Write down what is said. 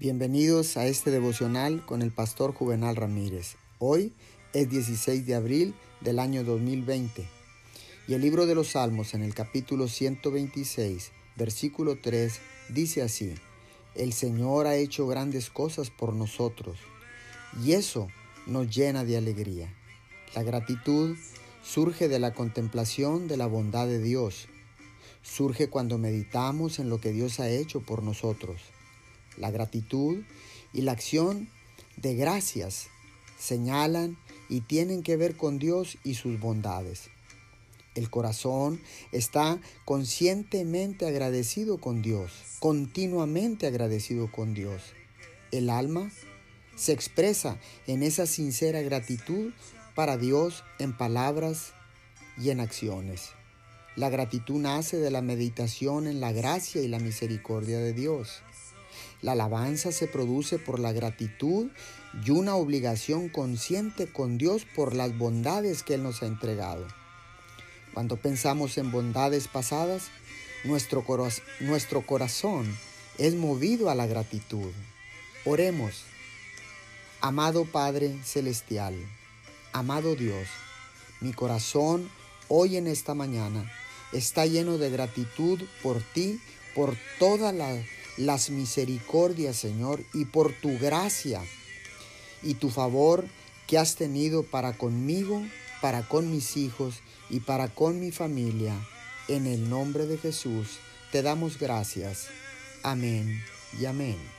Bienvenidos a este devocional con el pastor Juvenal Ramírez. Hoy es 16 de abril del año 2020 y el libro de los Salmos en el capítulo 126, versículo 3, dice así, El Señor ha hecho grandes cosas por nosotros y eso nos llena de alegría. La gratitud surge de la contemplación de la bondad de Dios. Surge cuando meditamos en lo que Dios ha hecho por nosotros la gratitud y la acción de gracias señalan y tienen que ver con Dios y sus bondades. El corazón está conscientemente agradecido con Dios, continuamente agradecido con Dios. El alma se expresa en esa sincera gratitud para Dios en palabras y en acciones. La gratitud nace de la meditación en la gracia y la misericordia de Dios. La alabanza se produce por la gratitud y una obligación consciente con Dios por las bondades que Él nos ha entregado. Cuando pensamos en bondades pasadas, nuestro, corazón es movido a la gratitud. Oremos. Amado Padre Celestial, amado Dios, mi corazón hoy en esta mañana está lleno de gratitud por ti, por toda la las misericordias, Señor, y por tu gracia y tu favor que has tenido para conmigo, para con mis hijos y para con mi familia. En el nombre de Jesús te damos gracias. Amén y amén.